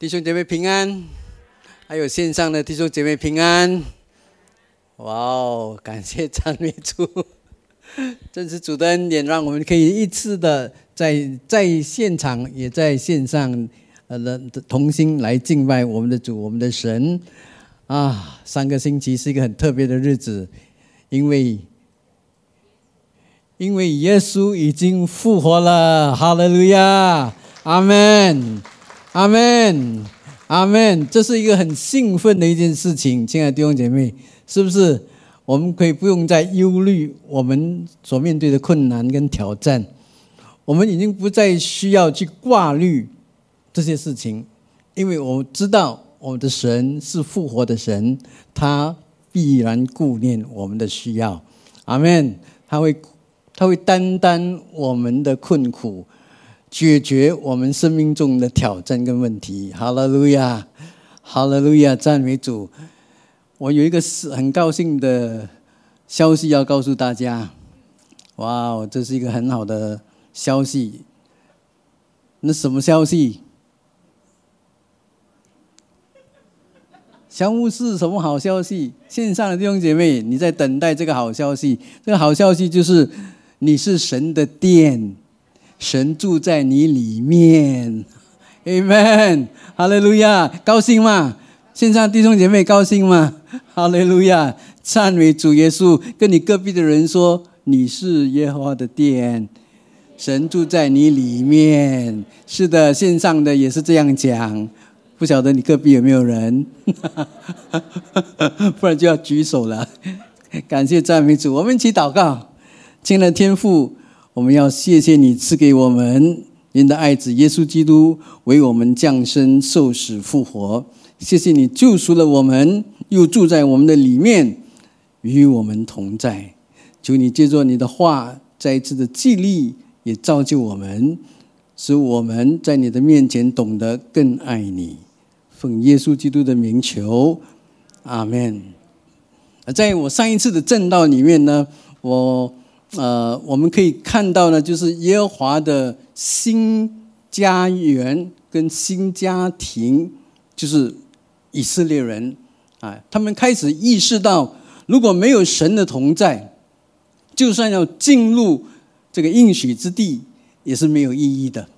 弟兄姐妹平安，还有线上的弟兄姐妹平安。哇哦，感谢赞美主，真是主的恩典，让我们可以一次的在在现场，也在线上，呃的同心来敬拜我们的主，我们的神。啊，上个星期是一个很特别的日子，因为因为耶稣已经复活了，哈利路亚，阿门。阿门，阿门，这是一个很兴奋的一件事情，亲爱的弟兄姐妹，是不是？我们可以不用再忧虑我们所面对的困难跟挑战，我们已经不再需要去挂虑这些事情，因为我知道我们的神是复活的神，他必然顾念我们的需要。阿门，他会，他会担当我们的困苦。解决我们生命中的挑战跟问题，哈利路亚，哈利路亚，赞美主！我有一个是很高兴的消息要告诉大家，哇哦，这是一个很好的消息。那什么消息？小牧是什么好消息？线上的弟兄姐妹，你在等待这个好消息。这个好消息就是，你是神的殿。神住在你里面，Amen，哈利路亚，高兴吗？线上弟兄姐妹高兴吗？哈利路亚，赞美主耶稣。跟你隔壁的人说，你是耶和华的殿，神住在你里面。是的，线上的也是这样讲。不晓得你隔壁有没有人？不然就要举手了。感谢赞美主，我们一起祷告，亲爱的天父。我们要谢谢你赐给我们您的爱子耶稣基督为我们降生受死复活，谢谢你救赎了我们，又住在我们的里面，与我们同在。求你借着你的话再一次的激励，也造就我们，使我们在你的面前懂得更爱你。奉耶稣基督的名求，阿门。在我上一次的正道里面呢，我。呃，我们可以看到呢，就是耶和华的新家园跟新家庭，就是以色列人啊，他们开始意识到，如果没有神的同在，就算要进入这个应许之地，也是没有意义的。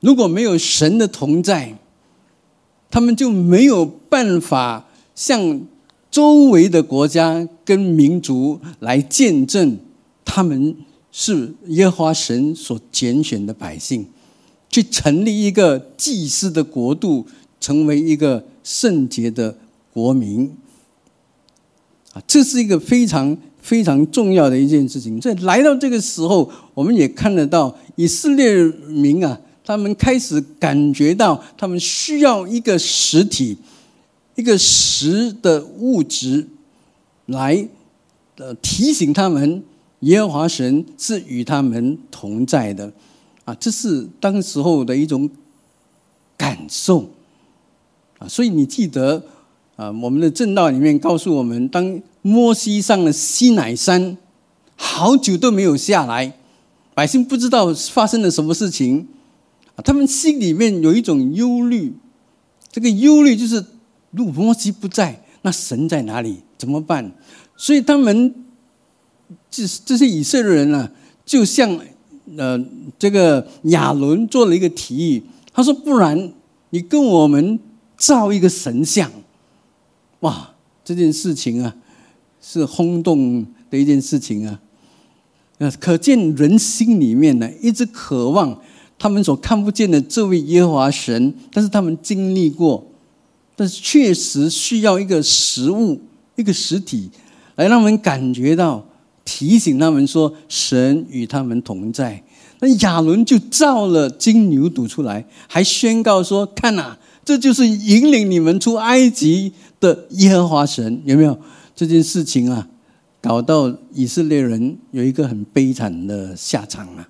如果没有神的同在，他们就没有办法向。周围的国家跟民族来见证，他们是耶和华神所拣选的百姓，去成立一个祭司的国度，成为一个圣洁的国民。啊，这是一个非常非常重要的一件事情。在来到这个时候，我们也看得到以色列民啊，他们开始感觉到，他们需要一个实体。一个实的物质，来呃提醒他们，耶和华神是与他们同在的，啊，这是当时候的一种感受，啊，所以你记得啊，我们的正道里面告诉我们，当摩西上了西乃山，好久都没有下来，百姓不知道发生了什么事情，他们心里面有一种忧虑，这个忧虑就是。如果摩西不在，那神在哪里？怎么办？所以他们这这些以色列人呢，就像呃这个亚伦做了一个提议，他说：“不然你跟我们造一个神像。”哇，这件事情啊，是轰动的一件事情啊。呃，可见人心里面呢，一直渴望他们所看不见的这位耶和华神，但是他们经历过。但是确实需要一个实物、一个实体，来让我们感觉到、提醒他们说，神与他们同在。那亚伦就造了金牛犊出来，还宣告说：“看呐，这就是引领你们出埃及的耶和华神。”有没有这件事情啊？搞到以色列人有一个很悲惨的下场啊！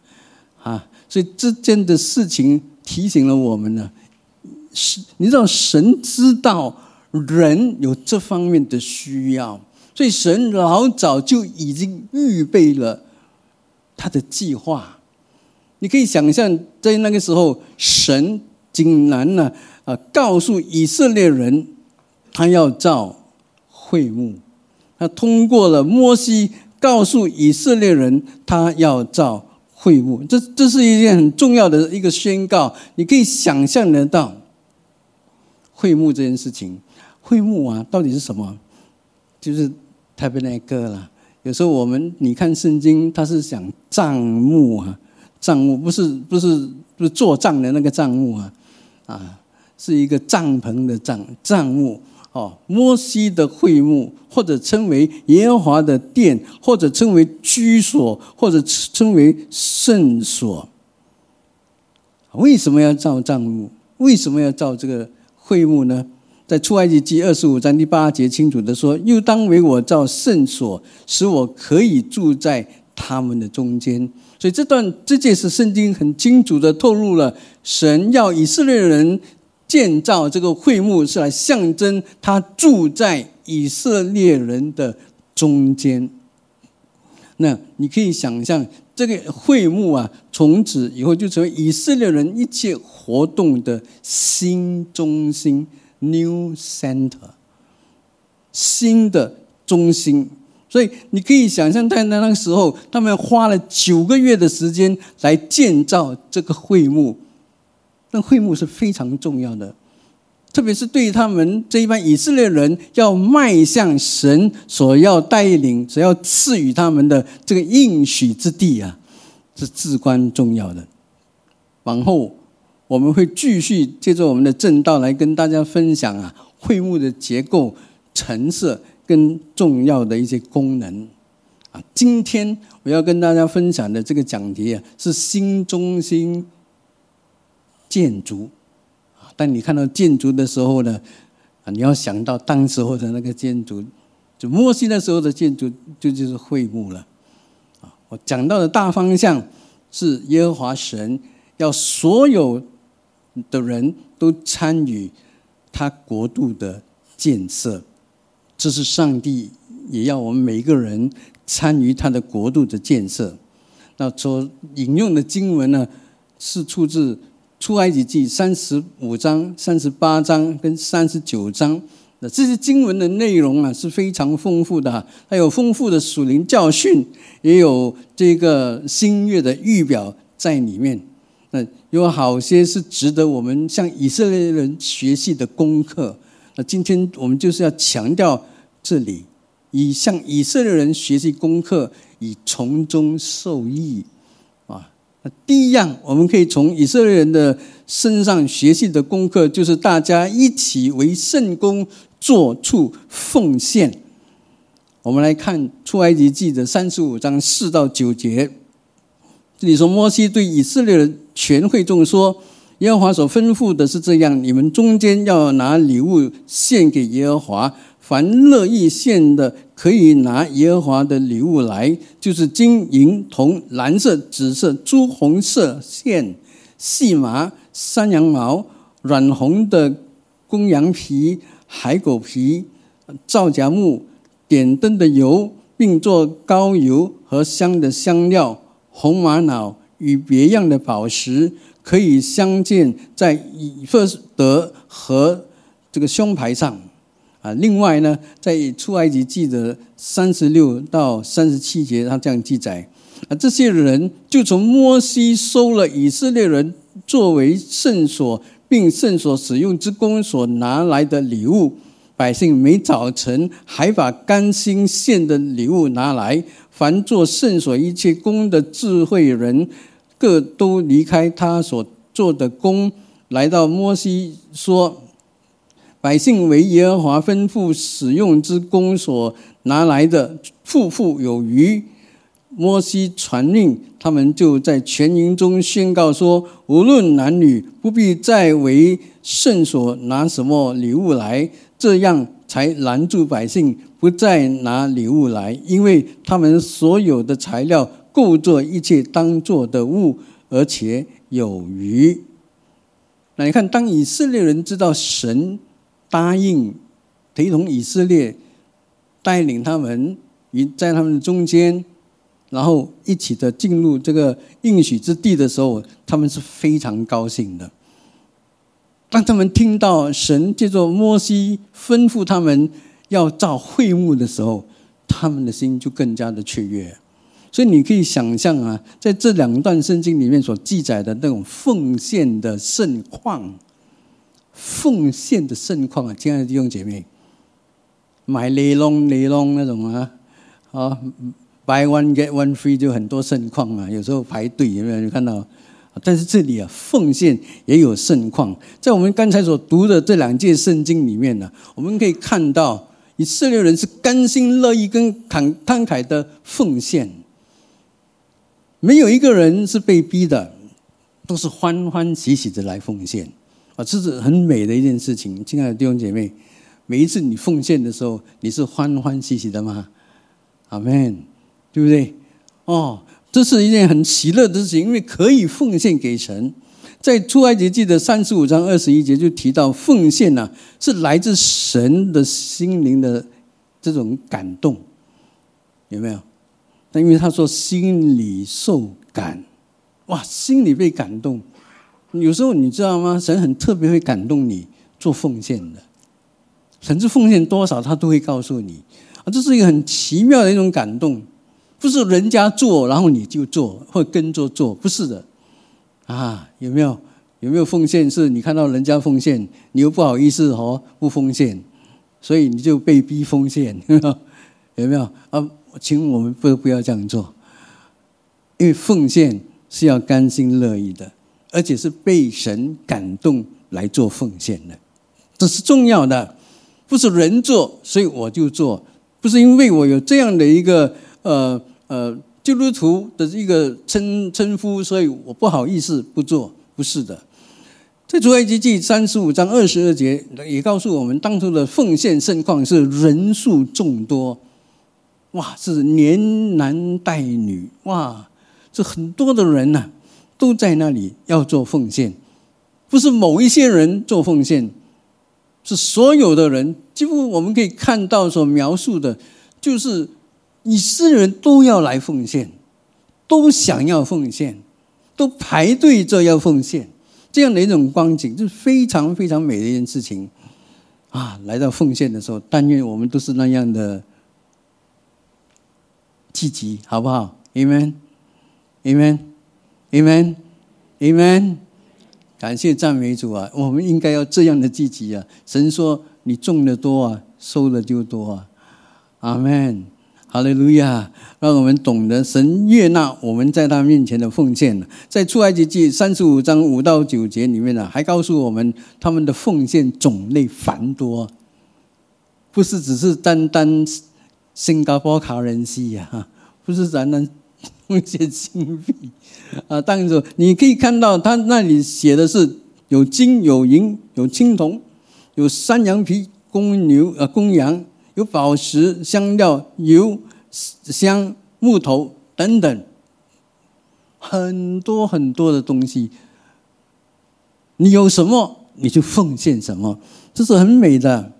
啊，所以这件的事情提醒了我们呢。是，你知道神知道人有这方面的需要，所以神老早就已经预备了他的计划。你可以想象，在那个时候，神竟然呢，啊，告诉以色列人，他要造会幕。他通过了摩西，告诉以色列人，他要造会幕。这这是一件很重要的一个宣告。你可以想象得到，会幕这件事情，会幕啊，到底是什么？就是台北那个了。有时候我们你看圣经，它是讲帐幕啊，帐幕不是不是不是做帐的那个帐幕啊，啊，是一个帐篷的帐帐幕。哦，摩西的会幕，或者称为耶和华的殿，或者称为居所，或者称为圣所。为什么要造帐幕？为什么要造这个会幕呢？在出埃及记二十五章第八节清楚的说：“又当为我造圣所，使我可以住在他们的中间。”所以这段这件事圣经很清楚的透露了神要以色列人。建造这个会幕是来象征他住在以色列人的中间。那你可以想象，这个会幕啊，从此以后就成为以色列人一切活动的新中心 （New Center），新的中心。所以你可以想象，在那那个时候，他们花了九个月的时间来建造这个会幕。那会幕是非常重要的，特别是对于他们这一班以色列人要迈向神所要带领、所要赐予他们的这个应许之地啊，是至关重要的。往后我们会继续借着我们的正道来跟大家分享啊，会幕的结构、成色跟重要的一些功能啊。今天我要跟大家分享的这个讲题啊，是新中心。建筑，啊，当你看到建筑的时候呢，啊，你要想到当时候的那个建筑，就摩西那时候的建筑，就就是会幕了，啊，我讲到的大方向是耶和华神要所有的人都参与他国度的建设，这是上帝也要我们每一个人参与他的国度的建设。那所引用的经文呢，是出自。出埃及记三十五章、三十八章跟三十九章，那这些经文的内容啊是非常丰富的哈，它有丰富的属灵教训，也有这个新月的预表在里面。那有好些是值得我们向以色列人学习的功课。那今天我们就是要强调这里，以向以色列人学习功课，以从中受益啊。那。第一样，我们可以从以色列人的身上学习的功课，就是大家一起为圣公做出奉献。我们来看出埃及记的三十五章四到九节，这里说摩西对以色列人全会众说：“耶和华所吩咐的是这样，你们中间要拿礼物献给耶和华。”凡乐意献的，可以拿耶和华的礼物来，就是金银铜、蓝色、紫色、朱红色线、细麻、山羊毛、软红的公羊皮、海狗皮、皂荚木、点灯的油，并做膏油和香的香料、红玛瑙与别样的宝石，可以相见在以弗德和这个胸牌上。啊，另外呢，在出埃及记的三十六到三十七节，他这样记载：啊，这些人就从摩西收了以色列人作为圣所并圣所使用之功所拿来的礼物，百姓每早晨还把甘心献的礼物拿来，凡做圣所一切功的智慧人，各都离开他所做的功，来到摩西说。百姓为耶和华吩咐使用之功所拿来的，富富有余。摩西传令，他们就在全营中宣告说：无论男女，不必再为圣所拿什么礼物来，这样才拦住百姓不再拿礼物来，因为他们所有的材料够做一切当做的物，而且有余。那你看，当以色列人知道神。答应陪同以色列带领他们与在他们中间，然后一起的进入这个应许之地的时候，他们是非常高兴的。当他们听到神借着摩西吩咐他们要造会幕的时候，他们的心就更加的雀跃。所以你可以想象啊，在这两段圣经里面所记载的那种奉献的盛况，奉献的盛况啊，亲爱的弟兄姐妹，买雷龙雷龙那种啊，啊，buy one get one free 就很多盛况啊，有时候排队有没有看到？但是这里啊，奉献也有盛况。在我们刚才所读的这两届圣经里面呢，我们可以看到以色列人是甘心乐意跟慷慷慨的奉献，没有一个人是被逼的，都是欢欢喜喜的来奉献啊！这是很美的一件事情，亲爱的弟兄姐妹，每一次你奉献的时候，你是欢欢喜喜的吗？阿门，对不对？哦。这是一件很喜乐的事情，因为可以奉献给神。在出埃及记的三十五章二十一节就提到，奉献呢是来自神的心灵的这种感动，有没有？那因为他说心里受感，哇，心里被感动。有时候你知道吗？神很特别会感动你做奉献的，甚至奉献多少他都会告诉你啊，这是一个很奇妙的一种感动。不是人家做，然后你就做，或跟着做，不是的，啊，有没有？有没有奉献？是你看到人家奉献，你又不好意思哦，不奉献，所以你就被逼奉献，有没有？啊，请我们不不要这样做，因为奉献是要甘心乐意的，而且是被神感动来做奉献的，这是重要的，不是人做，所以我就做，不是因为我有这样的一个呃。呃，基督徒的一个称称呼，所以我不好意思不做，不是的。在出埃及记三十五章二十二节也告诉我们，当初的奉献盛况是人数众多，哇，是连男带女，哇，这很多的人呐，都在那里要做奉献，不是某一些人做奉献，是所有的人，几乎我们可以看到所描述的，就是。以色列人都要来奉献，都想要奉献，都排队着要奉献，这样的一种光景，就是非常非常美的一件事情啊！来到奉献的时候，但愿我们都是那样的积极，好不好？Amen，Amen，Amen，Amen。感谢赞美主啊！我们应该要这样的积极啊！神说：“你种的多啊，收的就多啊。”阿门。哈利路亚！让我们懂得神悦纳我们在他面前的奉献。在出埃及记三十五章五到九节里面呢，还告诉我们他们的奉献种类繁多，不是只是单单新加坡卡人西呀，不是单单奉献金币啊。当然，你可以看到他那里写的是有金、有银、有青铜、有山羊皮、公牛、呃公羊。有宝石、香料、油、香、木头等等，很多很多的东西。你有什么，你就奉献什么，这是很美的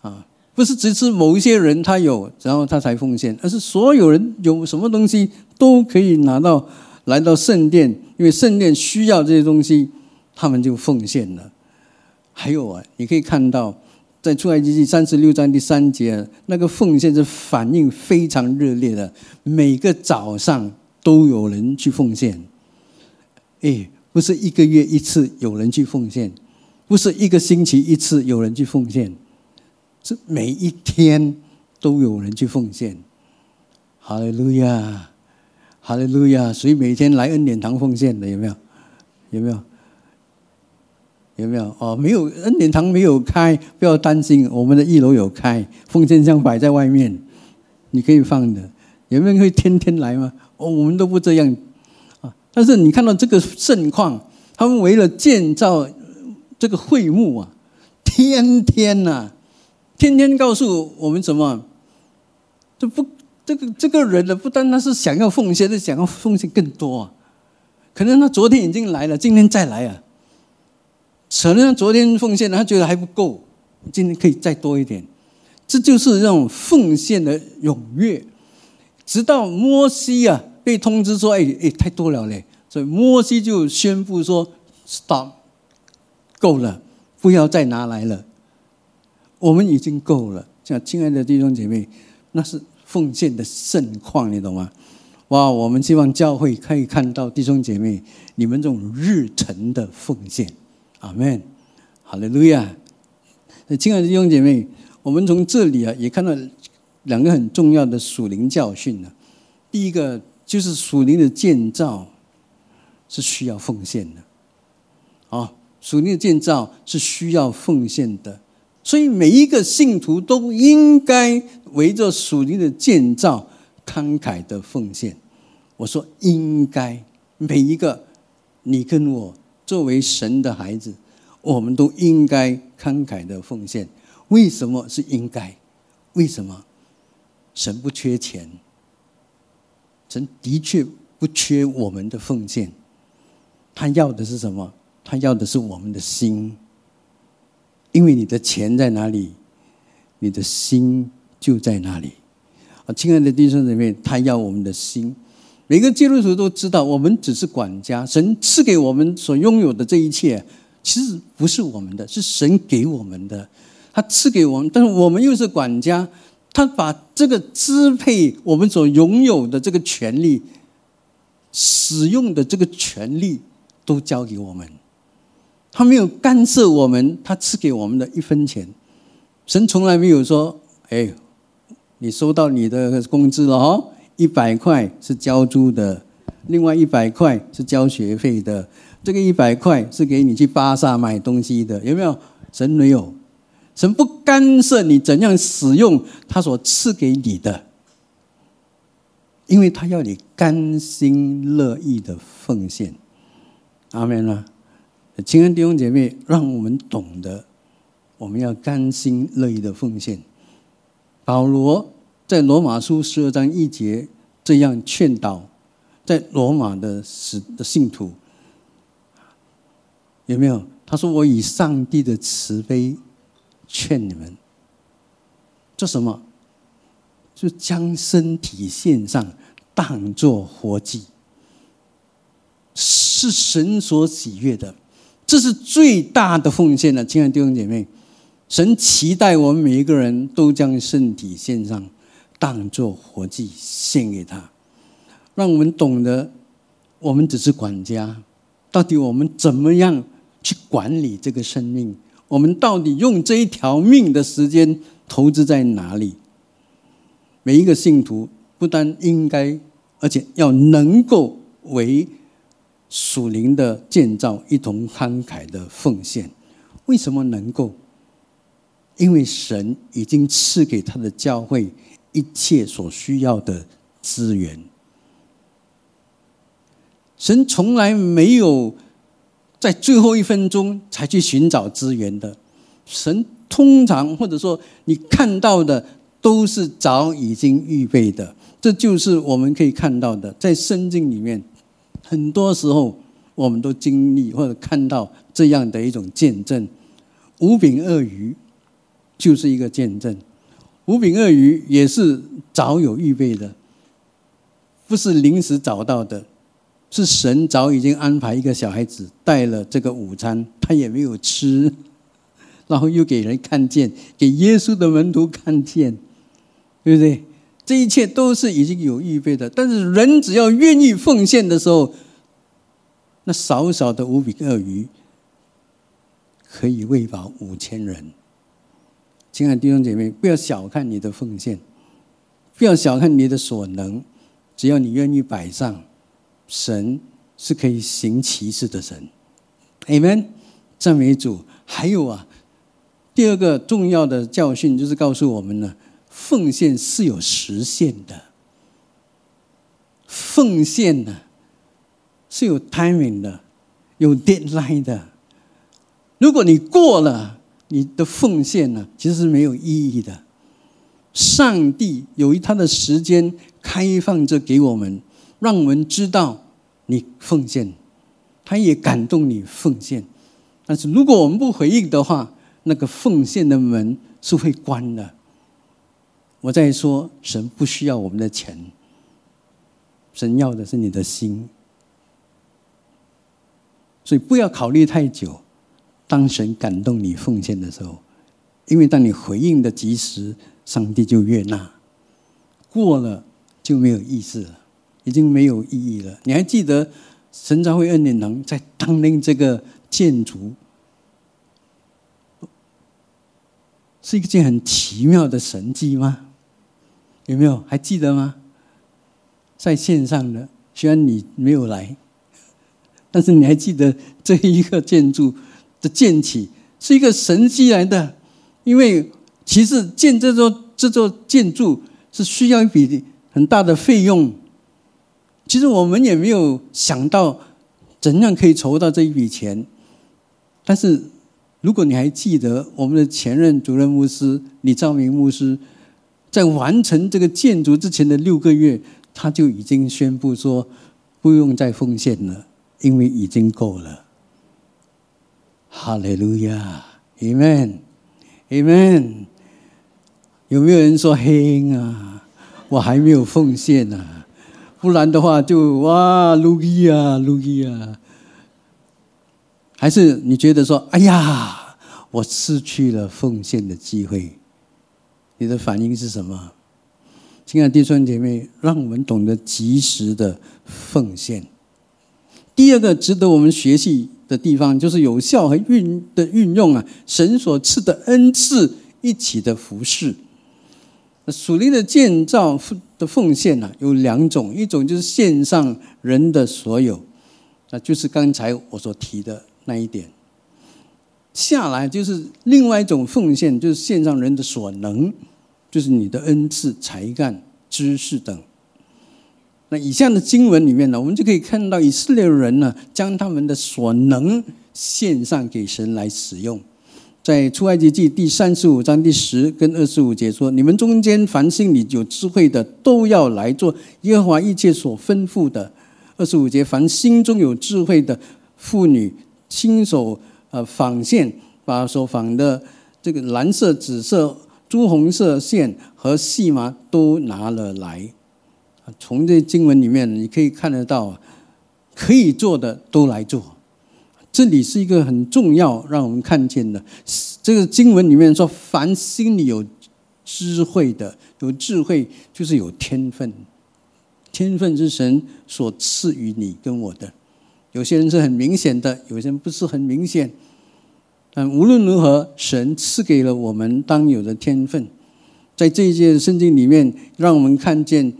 啊！不是只是某一些人他有，然后他才奉献，而是所有人有什么东西都可以拿到来到圣殿，因为圣殿需要这些东西，他们就奉献了。还有啊，你可以看到。在出埃及记三十六章第三节，那个奉献是反应非常热烈的，每个早上都有人去奉献。哎，不是一个月一次有人去奉献，不是一个星期一次有人去奉献，是每一天都有人去奉献。哈利路亚，哈利路亚！所以每天来恩典堂奉献的有没有？有没有？有没有哦？没有恩典堂没有开，不要担心，我们的一楼有开，奉献箱摆在外面，你可以放的。有没有会天天来吗？哦，我们都不这样啊。但是你看到这个盛况，他们为了建造这个会幕啊，天天呐，天天告诉我们什么？这不，这个这个人呢，不单单是想要奉献，是想要奉献更多啊。可能他昨天已经来了，今天再来啊。可能昨天奉献他觉得还不够，今天可以再多一点。这就是这种奉献的踊跃。直到摩西啊被通知说：“哎哎，太多了嘞！”所以摩西就宣布说：“Stop，够了，不要再拿来了。我们已经够了。像亲爱的弟兄姐妹，那是奉献的盛况，你懂吗？哇！我们希望教会可以看到弟兄姐妹你们这种日程的奉献。阿门。好的，路亚。亲爱的弟兄姐妹，我们从这里啊，也看到两个很重要的属灵教训呢。第一个就是属灵的建造是需要奉献的。啊，属灵的建造是需要奉献的。所以每一个信徒都应该围着属灵的建造慷慨的奉献。我说应该，每一个你跟我作为神的孩子，我们都应该慷慨的奉献。为什么是应该？为什么？神不缺钱，神的确不缺我们的奉献。他要的是什么？他要的是我们的心。因为你的钱在哪里，你的心就在哪里。啊，亲爱的弟兄姊妹，他要我们的心。每个基督徒都知道，我们只是管家。神赐给我们所拥有的这一切，其实不是我们的，是神给我们的。他赐给我们，但是我们又是管家。他把这个支配我们所拥有的这个权利、使用的这个权利，都交给我们。他没有干涉我们，他赐给我们的一分钱，神从来没有说：“哎，你收到你的工资了哦，一百块是交租的，另外一百块是交学费的，这个一百块是给你去巴萨买东西的，有没有？”神没有，神不干涉你怎样使用他所赐给你的，因为他要你甘心乐意的奉献。阿门啊！亲爱的弟兄姐妹，让我们懂得，我们要甘心乐意的奉献。保罗在罗马书十二章一节这样劝导，在罗马的使的信徒，有没有？他说：“我以上帝的慈悲劝你们，做什么？就将身体献上，当作活祭，是神所喜悦的。”这是最大的奉献了，亲爱的弟兄姐妹，神期待我们每一个人都将身体献上，当作活祭献给他，让我们懂得，我们只是管家，到底我们怎么样去管理这个生命？我们到底用这一条命的时间投资在哪里？每一个信徒不但应该，而且要能够为。属灵的建造，一同慷慨的奉献，为什么能够？因为神已经赐给他的教会一切所需要的资源。神从来没有在最后一分钟才去寻找资源的。神通常或者说你看到的都是早已经预备的。这就是我们可以看到的，在圣经里面。很多时候，我们都经历或者看到这样的一种见证：五饼鳄鱼就是一个见证。五饼鳄鱼也是早有预备的，不是临时找到的，是神早已经安排一个小孩子带了这个午餐，他也没有吃，然后又给人看见，给耶稣的门徒看见，对不对？这一切都是已经有预备的，但是人只要愿意奉献的时候，那少少的五饼鳄鱼可以喂饱五千人。亲爱的弟兄姐妹，不要小看你的奉献，不要小看你的所能，只要你愿意摆上，神是可以行奇事的神。Amen，赞美主。还有啊，第二个重要的教训就是告诉我们呢。奉献是有实现的，奉献呢是有 timing 的，有 deadline 的。如果你过了你的奉献呢，其实是没有意义的。上帝有一他的时间开放着给我们，让我们知道你奉献，他也感动你奉献。但是如果我们不回应的话，那个奉献的门是会关的。我在说，神不需要我们的钱，神要的是你的心。所以不要考虑太久，当神感动你奉献的时候，因为当你回应的及时，上帝就悦纳；过了就没有意思了，已经没有意义了。你还记得神召会恩典能在当年这个建筑，是一件很奇妙的神迹吗？有没有还记得吗？在线上的，虽然你没有来，但是你还记得这一个建筑的建起是一个神迹来的，因为其实建这座这座建筑是需要一笔很大的费用。其实我们也没有想到怎样可以筹到这一笔钱，但是如果你还记得我们的前任主任牧师李兆明牧师，在完成这个建筑之前的六个月。他就已经宣布说，不用再奉献了，因为已经够了。哈利路亚，Amen，Amen。有没有人说嘿啊？我还没有奉献呢，不然的话就哇，路易啊，路易啊。还是你觉得说，哎呀，我失去了奉献的机会？你的反应是什么？亲爱的弟兄姐妹，让我们懂得及时的奉献。第二个值得我们学习的地方，就是有效和运的运用啊，神所赐的恩赐一起的服侍。属灵的建造的奉献呢，有两种，一种就是献上人的所有，那就是刚才我所提的那一点。下来就是另外一种奉献，就是献上人的所能。就是你的恩赐、才干、知识等。那以下的经文里面呢，我们就可以看到以色列人呢，将他们的所能献上给神来使用。在出埃及记第三十五章第十跟二十五节说：“你们中间凡心里有智慧的，都要来做耶和华一切所吩咐的。”二十五节：“凡心中有智慧的妇女，亲手呃纺线，把所纺的这个蓝色、紫色。”朱红色线和细麻都拿了来，从这经文里面你可以看得到，可以做的都来做。这里是一个很重要让我们看见的，这个经文里面说，凡心里有智慧的，有智慧就是有天分，天分是神所赐予你跟我的。有些人是很明显的，有些人不是很明显。但无论如何，神赐给了我们当有的天分，在这一届圣经里面，让我们看见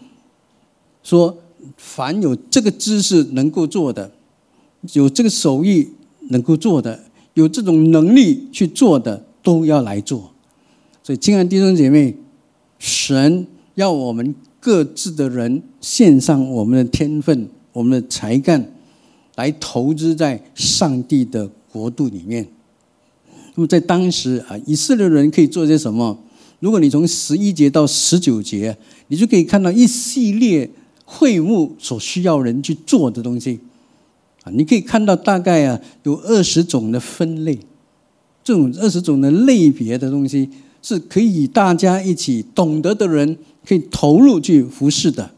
说，凡有这个知识能够做的，有这个手艺能够做的，有这种能力去做的，都要来做。所以，亲爱的弟兄姐妹，神要我们各自的人献上我们的天分、我们的才干，来投资在上帝的国度里面。那么在当时啊，以色列人可以做些什么？如果你从十一节到十九节，你就可以看到一系列会幕所需要人去做的东西啊。你可以看到大概啊有二十种的分类，这种二十种的类别的东西是可以大家一起懂得的人可以投入去服侍的。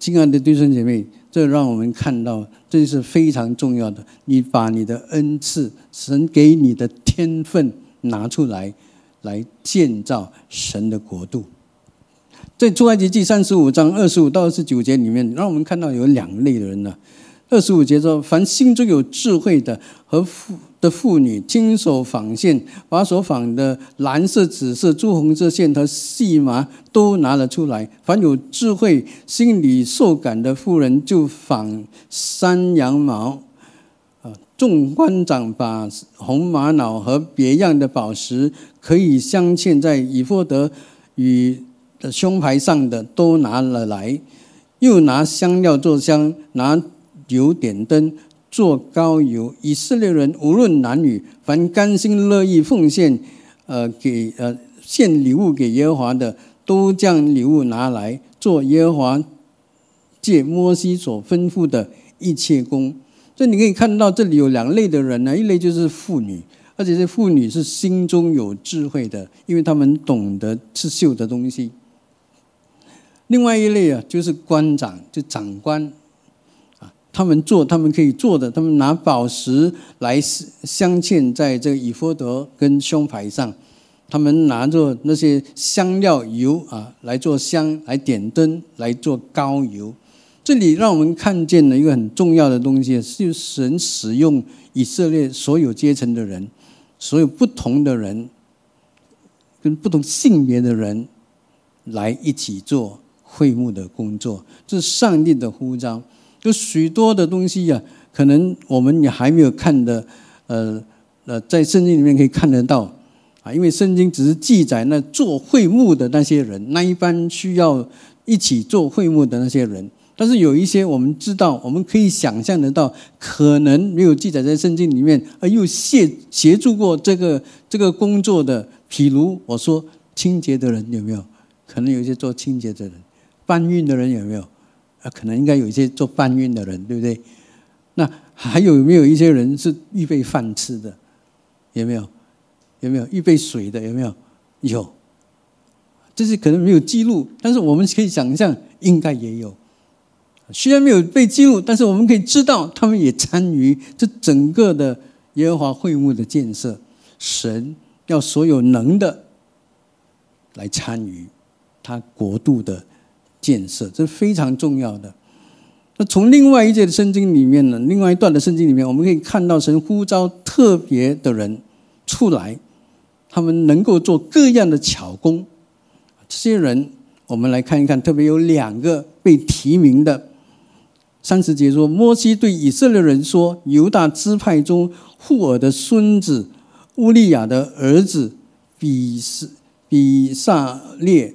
亲爱的弟兄姐妹。这让我们看到，这是非常重要的。你把你的恩赐、神给你的天分拿出来，来建造神的国度。在出埃及记三十五章二十五到二十九节里面，让我们看到有两类的人呢。二十五节说：“凡心中有智慧的和妇。”的妇女亲手纺线，把所纺的蓝色、紫色、朱红色线和细麻都拿了出来。凡有智慧、心里受感的妇人，就纺山羊毛。啊，众官长把红玛瑙和别样的宝石，可以镶嵌在以弗德与胸牌上的，都拿了来。又拿香料做香，拿油点灯。做高油，以色列人无论男女，凡甘心乐意奉献，呃，给呃献礼物给耶和华的，都将礼物拿来做耶和华借摩西所吩咐的一切工。所以你可以看到，这里有两类的人呢，一类就是妇女，而且这妇女是心中有智慧的，因为他们懂得刺绣的东西。另外一类啊，就是官长，就长官。啊他们做他们可以做的，他们拿宝石来镶嵌在这个以佛德跟胸牌上，他们拿着那些香料油啊来做香，来点灯，来做膏油。这里让我们看见了一个很重要的东西，是神使用以色列所有阶层的人，所有不同的人，跟不同性别的人来一起做会幕的工作，这是上帝的呼召。有许多的东西呀，可能我们也还没有看的，呃呃，在圣经里面可以看得到啊，因为圣经只是记载那做会幕的那些人，那一般需要一起做会幕的那些人。但是有一些我们知道，我们可以想象得到，可能没有记载在圣经里面，而又协协助过这个这个工作的，譬如我说清洁的人有没有？可能有一些做清洁的人，搬运的人有没有？啊，可能应该有一些做搬运的人，对不对？那还有没有一些人是预备饭吃的？有没有？有没有预备水的？有没有？有。这是可能没有记录，但是我们可以想象，应该也有。虽然没有被记录，但是我们可以知道，他们也参与这整个的耶和华会幕的建设。神要所有能的来参与他国度的。建设这是非常重要的。那从另外一节的圣经里面呢，另外一段的圣经里面，我们可以看到神呼召特别的人出来，他们能够做各样的巧工。这些人，我们来看一看，特别有两个被提名的。三十节说，摩西对以色列人说：“犹大支派中户尔的孙子乌利亚的儿子比斯比萨列。”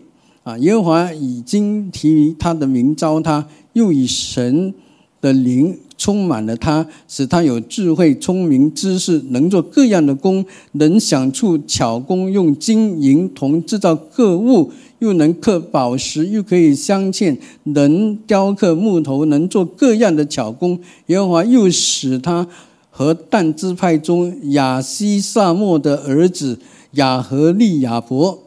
啊，耶和华已经提他的名招他，又以神的灵充满了他，使他有智慧、聪明、知识，能做各样的工，能想出巧工，用金银铜制造各物，又能刻宝石，又可以镶嵌，能雕刻木头，能做各样的巧工。耶和华又使他和但支派中亚西萨莫的儿子亚和利亚伯。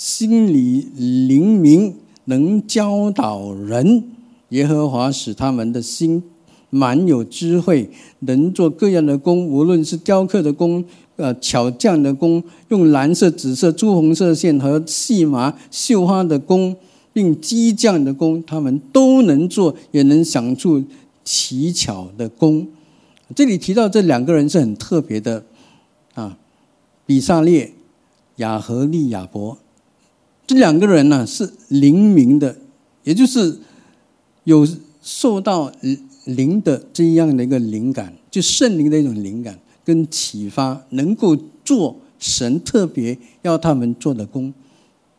心里灵明，能教导人。耶和华使他们的心满有智慧，能做各样的工，无论是雕刻的工，呃，巧匠的工，用蓝色、紫色、朱红色线和细麻绣花的工，并机匠的工，他们都能做，也能想出奇巧的工。这里提到这两个人是很特别的啊，比萨列、雅和利亚伯。这两个人呢是灵明的，也就是有受到灵的这样的一个灵感，就圣灵的一种灵感跟启发，能够做神特别要他们做的工。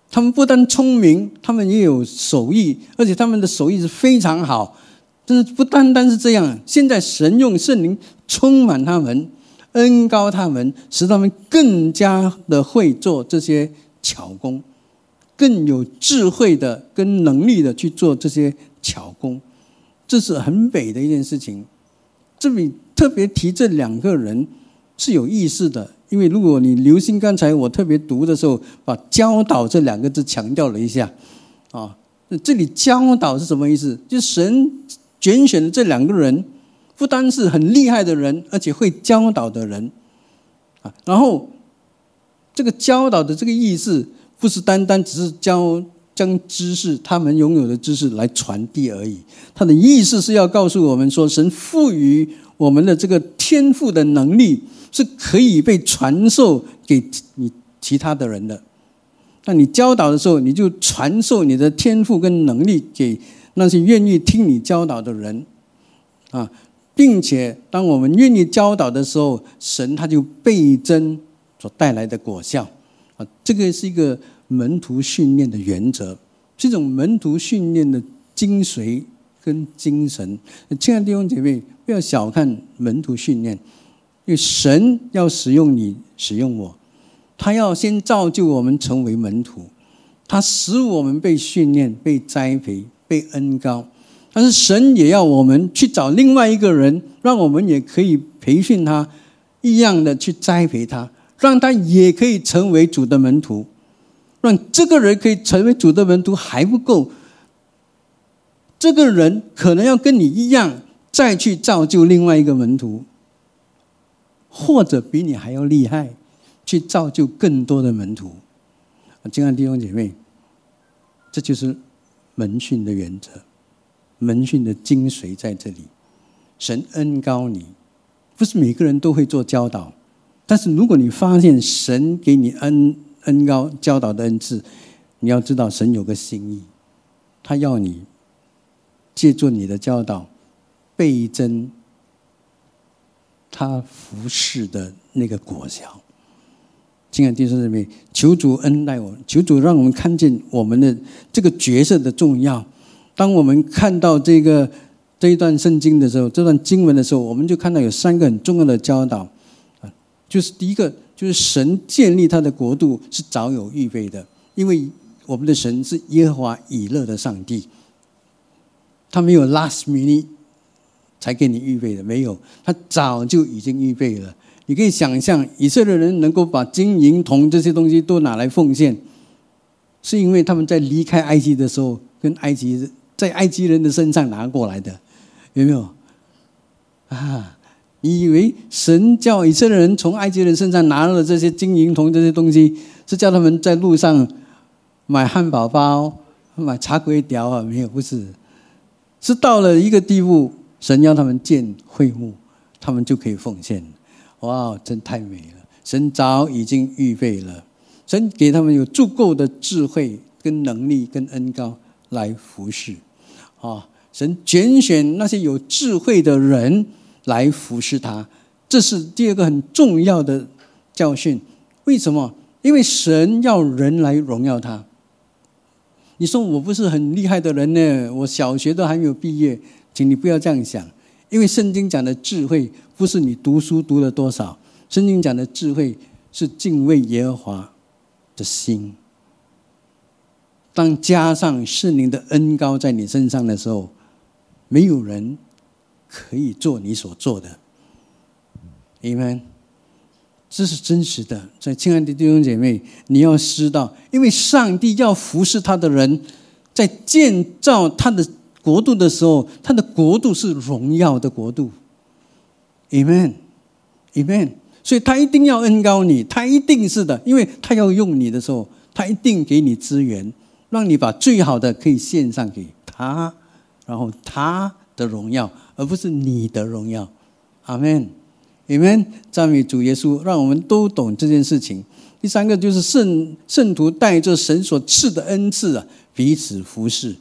他们不但聪明，他们也有手艺，而且他们的手艺是非常好。但是不单单是这样，现在神用圣灵充满他们，恩高他们，使他们更加的会做这些巧工。更有智慧的、跟能力的去做这些巧工，这是很美的一件事情。这里特别提这两个人是有意思的，因为如果你留心刚才我特别读的时候，把“教导”这两个字强调了一下。啊，这里“教导”是什么意思？就神拣选的这两个人，不单是很厉害的人，而且会教导的人。啊，然后这个教导的这个意思。不是单单只是教将知识，他们拥有的知识来传递而已。他的意思是要告诉我们说，神赋予我们的这个天赋的能力是可以被传授给你其他的人的。那你教导的时候，你就传授你的天赋跟能力给那些愿意听你教导的人啊，并且当我们愿意教导的时候，神他就倍增所带来的果效。这个是一个门徒训练的原则，这种门徒训练的精髓跟精神。亲爱的弟兄姐妹，不要小看门徒训练，因为神要使用你，使用我，他要先造就我们成为门徒，他使我们被训练、被栽培、被恩高。但是神也要我们去找另外一个人，让我们也可以培训他，一样的去栽培他。让他也可以成为主的门徒，让这个人可以成为主的门徒还不够，这个人可能要跟你一样，再去造就另外一个门徒，或者比你还要厉害，去造就更多的门徒。亲爱的弟兄姐妹，这就是门训的原则，门训的精髓在这里。神恩高你，不是每个人都会做教导，但是如果你发现神给你恩恩高教导的恩赐，你要知道神有个心意，他要你借助你的教导。倍增他服侍的那个果效。亲爱的弟兄姊妹，求主恩待我，求主让我们看见我们的这个角色的重要。当我们看到这个这一段圣经的时候，这段经文的时候，我们就看到有三个很重要的教导，就是第一个，就是神建立他的国度是早有预备的，因为我们的神是耶和华以勒的上帝，他没有 last minute。才给你预备的，没有，他早就已经预备了。你可以想象，以色列人能够把金银铜这些东西都拿来奉献，是因为他们在离开埃及的时候，跟埃及在埃及人的身上拿过来的，有没有？啊，你以为神叫以色列人从埃及人身上拿了这些金银铜这些东西，是叫他们在路上买汉堡包、买茶龟条啊？没有，不是，是到了一个地步。神要他们建会幕，他们就可以奉献。哇，真太美了！神早已经预备了，神给他们有足够的智慧、跟能力、跟恩高来服侍。啊，神拣选那些有智慧的人来服侍他，这是第二个很重要的教训。为什么？因为神要人来荣耀他。你说我不是很厉害的人呢？我小学都还没有毕业。请你不要这样想，因为圣经讲的智慧不是你读书读了多少，圣经讲的智慧是敬畏耶和华的心。当加上圣灵的恩高在你身上的时候，没有人可以做你所做的。你们，这是真实的。所以，亲爱的弟兄姐妹，你要知道，因为上帝要服侍他的人，在建造他的。国度的时候，他的国度是荣耀的国度，Amen，Amen。所以他一定要恩高你，他一定是的，因为他要用你的时候，他一定给你资源，让你把最好的可以献上给他，然后他的荣耀，而不是你的荣耀。阿门，Amen。赞美主耶稣，让我们都懂这件事情。第三个就是圣圣徒带着神所赐的恩赐啊，彼此服侍。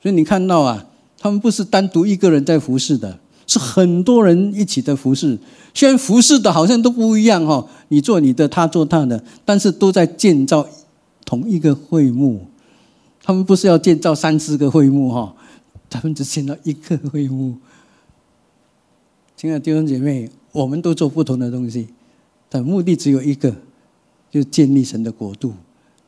所以你看到啊，他们不是单独一个人在服侍的，是很多人一起的服侍。虽然服侍的好像都不一样哈，你做你的，他做他的，但是都在建造同一个会幕。他们不是要建造三四个会幕哈，他们只建造一个会幕。亲爱的弟兄姐妹，我们都做不同的东西，但目的只有一个，就是建立神的国度，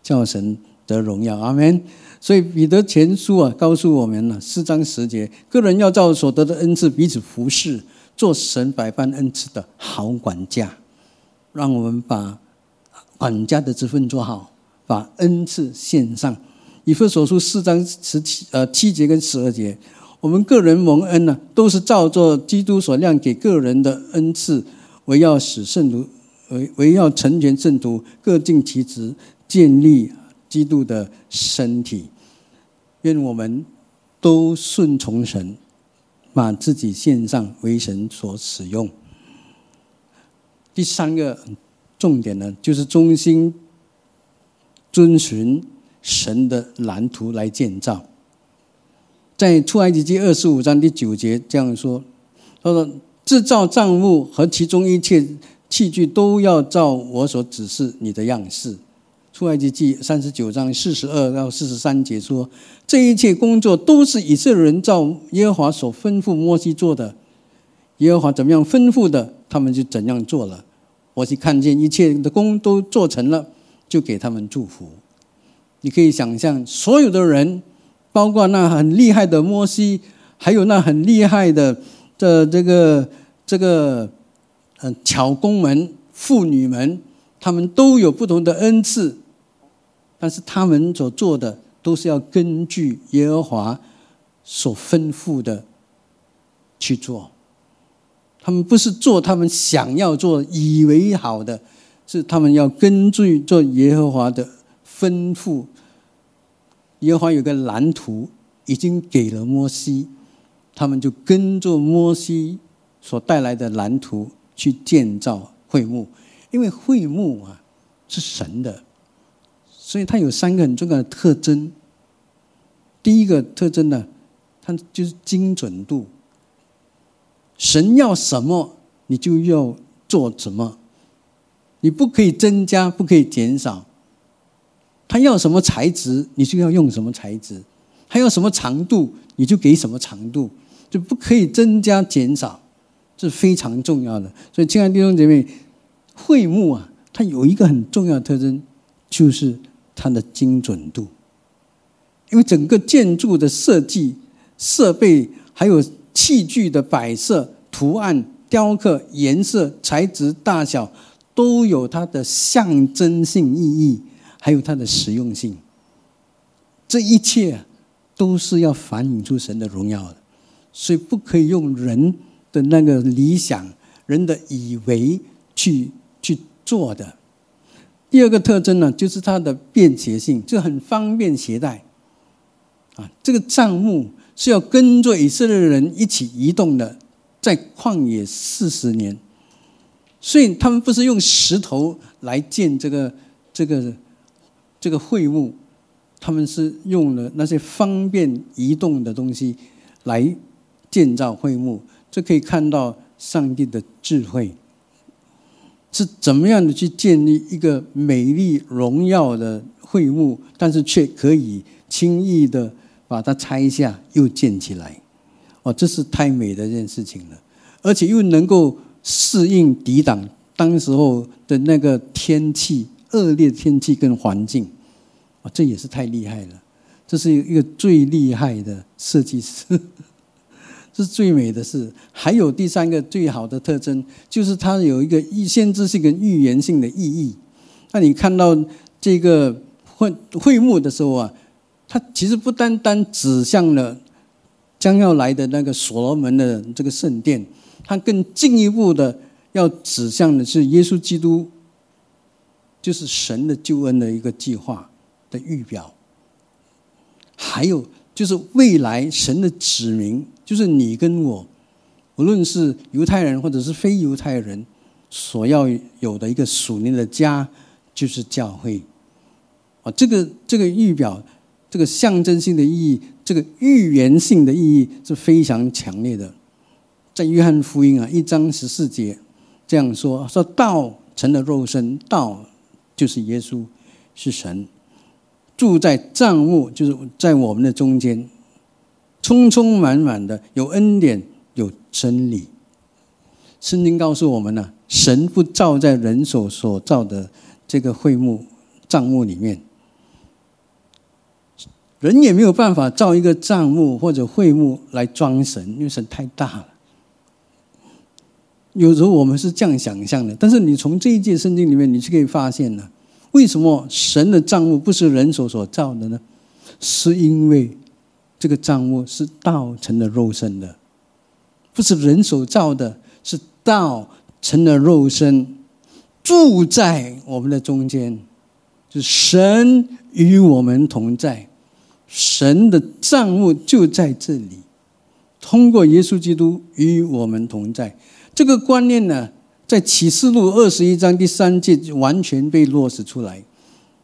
叫神得荣耀。阿门。所以彼得前书啊，告诉我们了四章十节，个人要照所得的恩赐彼此服侍，做神百般恩赐的好管家。让我们把管家的职分做好，把恩赐献上。以弗所书四章十七呃七节跟十二节，我们个人蒙恩呢，都是照做基督所亮给个人的恩赐，为要使圣徒为为要成全圣徒，各尽其职，建立基督的身体。愿我们都顺从神，把自己献上为神所使用。第三个重点呢，就是忠心遵循神的蓝图来建造。在出埃及记二十五章第九节这样说：“他说，制造账目和其中一切器具，都要照我所指示你的样式。”出埃及记三十九章四十二到四十三节说，这一切工作都是以色列人照耶和华所吩咐摩西做的。耶和华怎么样吩咐的，他们就怎样做了。摩西看见一切的工都做成了，就给他们祝福。你可以想象，所有的人，包括那很厉害的摩西，还有那很厉害的这这个这个嗯巧工们、妇女们，他们都有不同的恩赐。但是他们所做的都是要根据耶和华所吩咐的去做。他们不是做他们想要做、以为好的，是他们要根据做耶和华的吩咐。耶和华有个蓝图，已经给了摩西，他们就跟着摩西所带来的蓝图去建造会幕，因为会幕啊是神的，所以它有三个很重要的特征。第一个特征呢，它就是精准度。神要什么，你就要做什么，你不可以增加，不可以减少。他要什么材质，你就要用什么材质；他要什么长度，你就给什么长度，就不可以增加减少，这是非常重要的。所以，亲爱的弟兄姐妹，会幕啊，它有一个很重要的特征，就是它的精准度。因为整个建筑的设计、设备，还有器具的摆设、图案、雕刻、颜色、材质、大小，都有它的象征性意义。还有它的实用性，这一切都是要反映出神的荣耀的，所以不可以用人的那个理想、人的以为去去做的。第二个特征呢，就是它的便捷性，就很方便携带。啊，这个帐幕是要跟着以色列人一起移动的，在旷野四十年，所以他们不是用石头来建这个这个。这个会幕，他们是用了那些方便移动的东西来建造会幕，这可以看到上帝的智慧是怎么样的去建立一个美丽荣耀的会幕，但是却可以轻易的把它拆下又建起来。哦，这是太美的一件事情了，而且又能够适应抵挡当时候的那个天气。恶劣天气跟环境，这也是太厉害了。这是一个最厉害的设计师，这是最美的事。还有第三个最好的特征，就是它有一个预先知性跟预言性的意义。那你看到这个会会幕的时候啊，它其实不单单指向了将要来的那个所罗门的这个圣殿，它更进一步的要指向的是耶稣基督。就是神的救恩的一个计划的预表，还有就是未来神的指明，就是你跟我，无论是犹太人或者是非犹太人，所要有的一个属灵的家，就是教会。啊，这个这个预表，这个象征性的意义，这个预言性的意义是非常强烈的。在约翰福音啊一章十四节这样说：说道成了肉身，道。就是耶稣是神，住在帐幕，就是在我们的中间，充充满满的有恩典，有真理。圣经告诉我们呢，神不造在人手所造的这个会幕帐幕里面，人也没有办法造一个帐幕或者会幕来装神，因为神太大了。有时候我们是这样想象的，但是你从这一届圣经里面，你是可以发现呢，为什么神的账目不是人手所造的呢？是因为这个账目是道成的肉身的，不是人手造的，是道成的肉身，住在我们的中间，是神与我们同在，神的账目就在这里，通过耶稣基督与我们同在。这个观念呢，在启示录二十一章第三节完全被落实出来。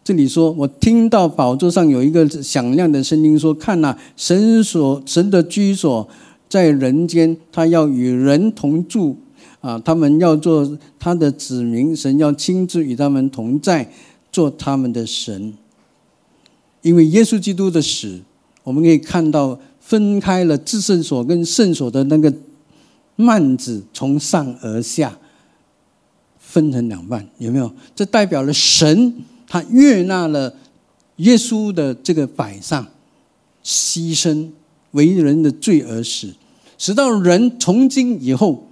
这里说：“我听到宝座上有一个响亮的声音说：‘看呐，神所神的居所在人间，他要与人同住啊！他们要做他的子民，神要亲自与他们同在，做他们的神。’因为耶稣基督的死，我们可以看到分开了至圣所跟圣所的那个。”幔子从上而下分成两半，有没有？这代表了神他悦纳了耶稣的这个摆上牺牲为人的罪而死，使到人从今以后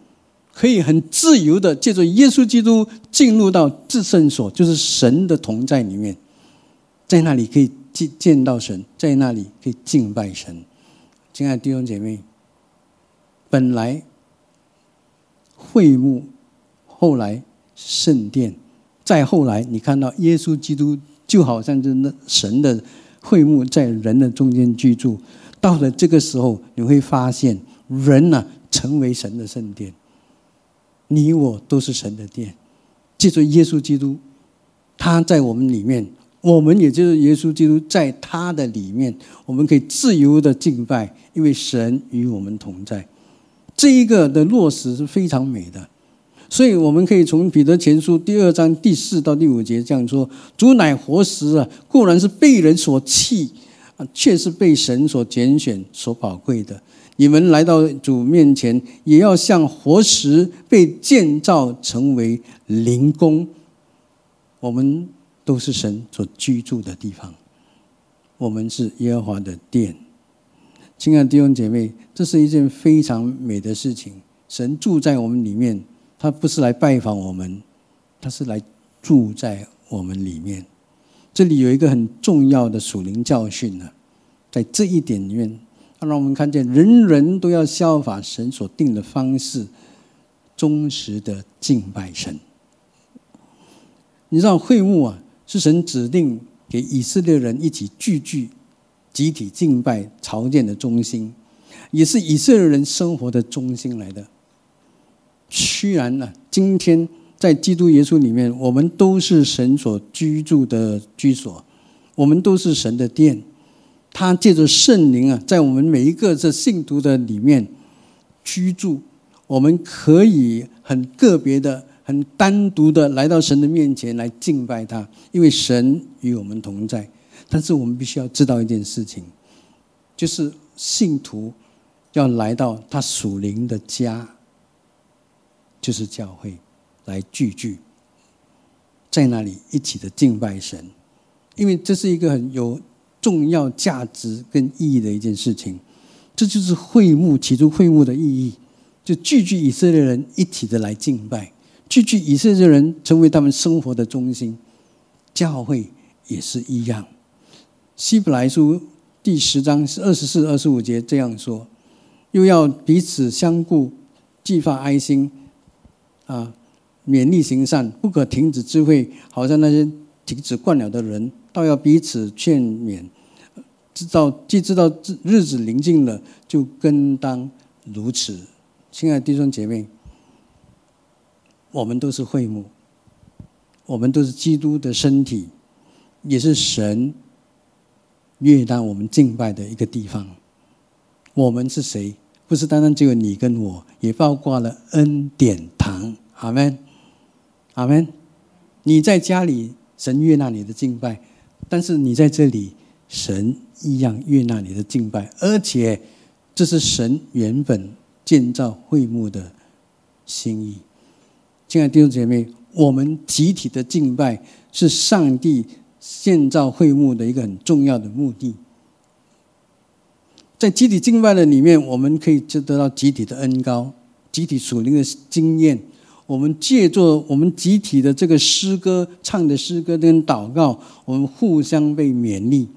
可以很自由的借着耶稣基督进入到至圣所，就是神的同在里面，在那里可以见见到神，在那里可以敬拜神。亲爱的弟兄姐妹。本来会幕，后来圣殿，再后来，你看到耶稣基督就好像是那神的会幕在人的中间居住。到了这个时候，你会发现人呢成为神的圣殿，你我都是神的殿。记住耶稣基督，他在我们里面，我们也就是耶稣基督在他的里面，我们可以自由的敬拜，因为神与我们同在。这一个的落实是非常美的，所以我们可以从彼得前书第二章第四到第五节这样说：主乃活石啊，固然是被人所弃啊。却是被神所拣选、所宝贵的。你们来到主面前，也要像活石被建造成为灵宫。我们都是神所居住的地方，我们是耶和华的殿。亲爱的弟兄姐妹，这是一件非常美的事情。神住在我们里面，他不是来拜访我们，他是来住在我们里面。这里有一个很重要的属灵教训呢，在这一点里面，他让我们看见人人都要效法神所定的方式，忠实的敬拜神。你知道会幕啊，是神指定给以色列人一起聚聚、集体敬拜、朝见的中心，也是以色列人生活的中心来的。虽然呢，今天。在基督耶稣里面，我们都是神所居住的居所，我们都是神的殿。他借着圣灵啊，在我们每一个这信徒的里面居住。我们可以很个别的、很单独的来到神的面前来敬拜他，因为神与我们同在。但是我们必须要知道一件事情，就是信徒要来到他属灵的家，就是教会。来聚聚，在那里一起的敬拜神，因为这是一个很有重要价值跟意义的一件事情。这就是会幕起初会幕的意义，就聚聚以色列人一起的来敬拜，聚聚以色列人成为他们生活的中心。教会也是一样。希伯来书第十章是二十四、二十五节这样说：又要彼此相顾，激发爱心，啊。勉励行善，不可停止智慧。好像那些停止惯了的人，倒要彼此劝勉。知道既知道日子临近了，就更当如此。亲爱的弟兄姐妹，我们都是会幕，我们都是基督的身体，也是神悦纳我们敬拜的一个地方。我们是谁？不是单单只有你跟我，也包括了恩典堂。阿门。阿门！你在家里，神悦纳你的敬拜；但是你在这里，神一样悦纳你的敬拜。而且，这是神原本建造会幕的心意。亲爱的弟兄姐妹，我们集体的敬拜是上帝建造会幕的一个很重要的目的。在集体敬拜的里面，我们可以就得到集体的恩高、集体属灵的经验。我们借助我们集体的这个诗歌唱的诗歌跟祷告，我们互相被勉励。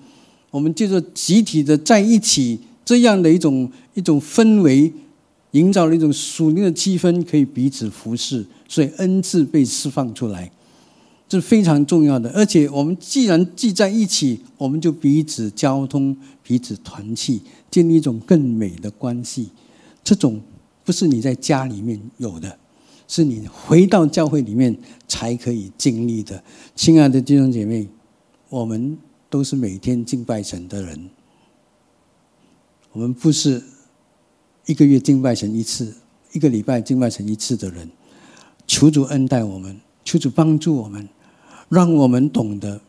我们借助集体的在一起这样的一种一种氛围，营造了一种属灵的气氛，可以彼此服侍，所以恩赐被释放出来，是非常重要的。而且我们既然聚在一起，我们就彼此交通，彼此团契，建立一种更美的关系。这种不是你在家里面有的。是你回到教会里面才可以经历的，亲爱的弟兄姐妹，我们都是每天敬拜神的人。我们不是一个月敬拜神一次，一个礼拜敬拜神一次的人。求主恩待我们，求主帮助我们，让我们懂得，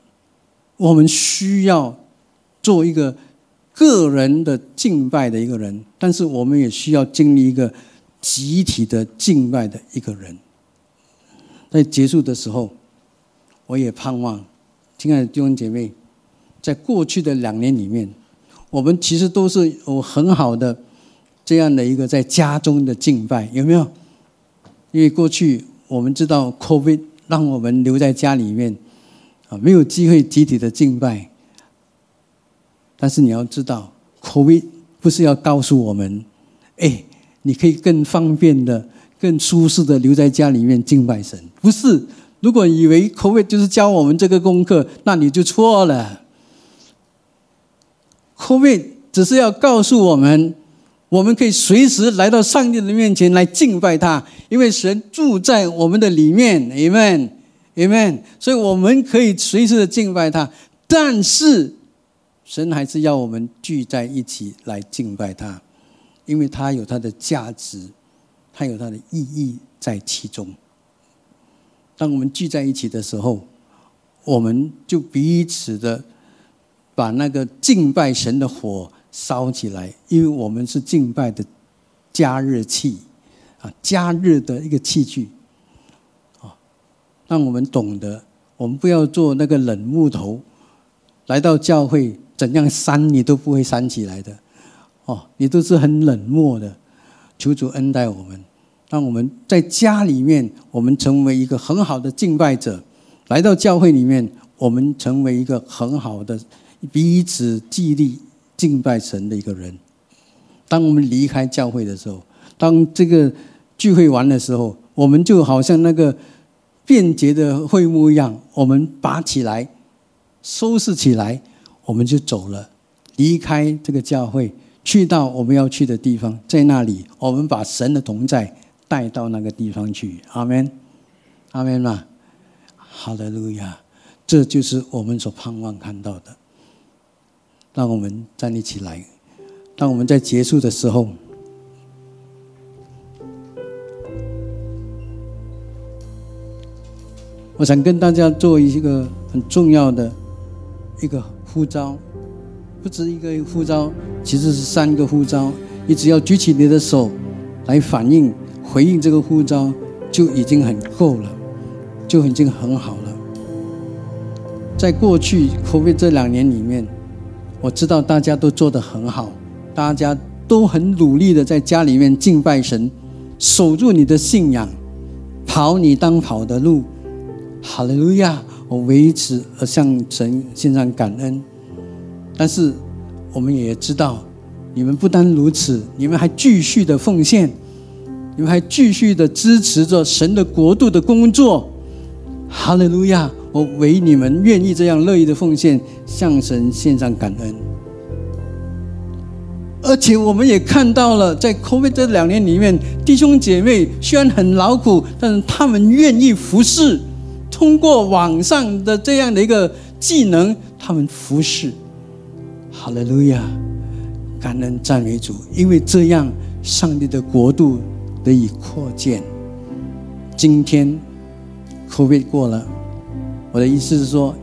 我们需要做一个个人的敬拜的一个人，但是我们也需要经历一个。集体的敬拜的一个人，在结束的时候，我也盼望，亲爱的弟兄姐妹，在过去的两年里面，我们其实都是有很好的这样的一个在家中的敬拜，有没有？因为过去我们知道 COVID 让我们留在家里面，啊，没有机会集体的敬拜。但是你要知道，COVID 不是要告诉我们，哎。你可以更方便的、更舒适的留在家里面敬拜神。不是，如果以为 COVID 就是教我们这个功课，那你就错了。COVID 只是要告诉我们，我们可以随时来到上帝的面前来敬拜他，因为神住在我们的里面，Amen，Amen。所以我们可以随时的敬拜他，但是。神还是要我们聚在一起来敬拜他，因为他有他的价值，他有他的意义在其中。当我们聚在一起的时候，我们就彼此的把那个敬拜神的火烧起来，因为我们是敬拜的加热器啊，加热的一个器具啊，让我们懂得，我们不要做那个冷木头，来到教会。怎样扇你都不会扇起来的，哦，你都是很冷漠的。求主恩待我们，让我们在家里面，我们成为一个很好的敬拜者；来到教会里面，我们成为一个很好的彼此激励敬拜神的一个人。当我们离开教会的时候，当这个聚会完的时候，我们就好像那个便捷的会幕一样，我们拔起来，收拾起来。我们就走了，离开这个教会，去到我们要去的地方，在那里，我们把神的同在带到那个地方去。阿门，阿门嘛，哈利路亚，这就是我们所盼望看到的。让我们站立起来，当我们在结束的时候，我想跟大家做一个很重要的一个。呼召不止一个呼召，其实是三个呼召。你只要举起你的手来反应、回应这个呼召，就已经很够了，就已经很好了。在过去 COVID 这两年里面，我知道大家都做得很好，大家都很努力的在家里面敬拜神，守住你的信仰，跑你当跑的路。哈利路亚。我为此而向神献上感恩，但是我们也知道，你们不单如此，你们还继续的奉献，你们还继续的支持着神的国度的工作。哈利路亚！我为你们愿意这样乐意的奉献，向神献上感恩。而且我们也看到了，在 COVID 这两年里面，弟兄姐妹虽然很劳苦，但是他们愿意服侍。通过网上的这样的一个技能，他们服侍，哈利路亚，感恩赞美主，因为这样上帝的国度得以扩建。今天 COVID 过了，我的意思是说，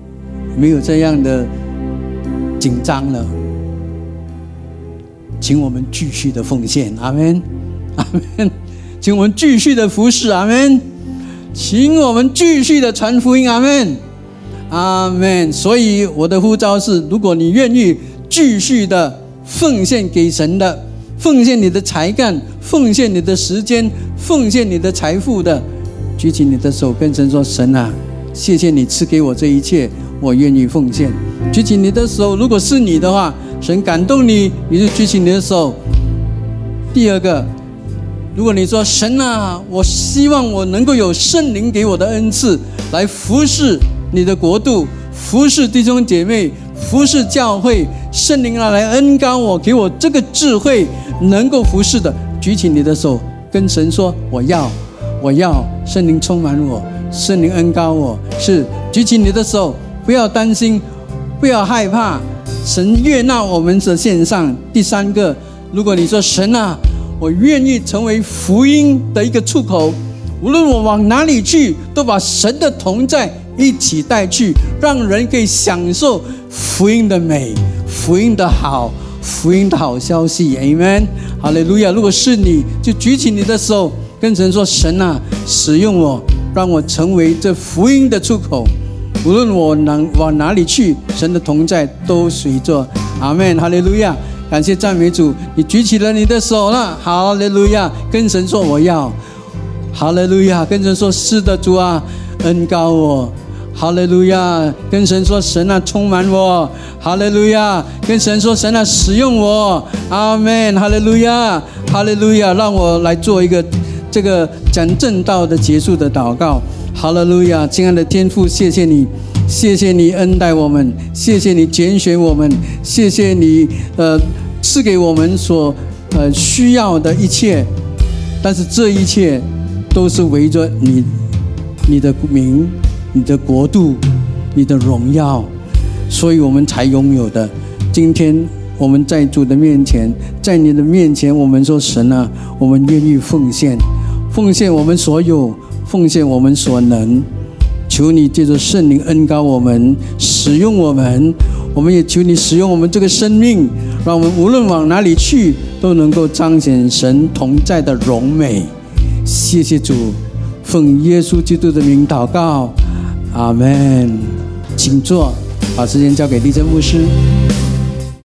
没有这样的紧张了，请我们继续的奉献，阿门，阿门，请我们继续的服侍，阿门。请我们继续的传福音，阿门，阿门。所以我的呼召是：如果你愿意继续的奉献给神的，奉献你的才干，奉献你的时间，奉献你的财富的，举起你的手，跟神说：神啊，谢谢你赐给我这一切，我愿意奉献。举起你的手，如果是你的话，神感动你，你就举起你的手。第二个。如果你说神啊，我希望我能够有圣灵给我的恩赐，来服侍你的国度，服侍弟兄姐妹，服侍教会，圣灵啊来恩高我，给我这个智慧，能够服侍的，举起你的手，跟神说我要，我要圣灵充满我，圣灵恩高我，是举起你的手，不要担心，不要害怕，神悦纳我们的线上。第三个，如果你说神啊。我愿意成为福音的一个出口，无论我往哪里去，都把神的同在一起带去，让人可以享受福音的美、福音的好、福音的好消息。Amen，好嘞，路亚。如果是你，就举起你的手，跟神说：“神啊，使用我，让我成为这福音的出口。无论我能往哪里去，神的同在都随着。阿门，哈利路亚。”感谢赞美主，你举起了你的手了，哈利路亚，跟神说我要，哈利路亚，跟神说是的主啊，恩高我，哈利路亚！跟神说，神啊，充满我，哈利路亚！跟神说，神啊，使用我，阿门，哈利路亚，哈利路亚！让我来做一个这个讲正道的结束的祷告，哈利路亚！亲爱的天父，谢谢你，谢谢你恩待我们，谢谢你拣选我们，谢谢你呃赐给我们所呃需要的一切，但是这一切都是围着你你的名。你的国度，你的荣耀，所以我们才拥有的。今天我们在主的面前，在你的面前，我们说神啊，我们愿意奉献，奉献我们所有，奉献我们所能。求你借着圣灵恩高我们，使用我们。我们也求你使用我们这个生命，让我们无论往哪里去，都能够彰显神同在的荣美。谢谢主，奉耶稣基督的名祷告。阿门，请坐，把时间交给立正牧师。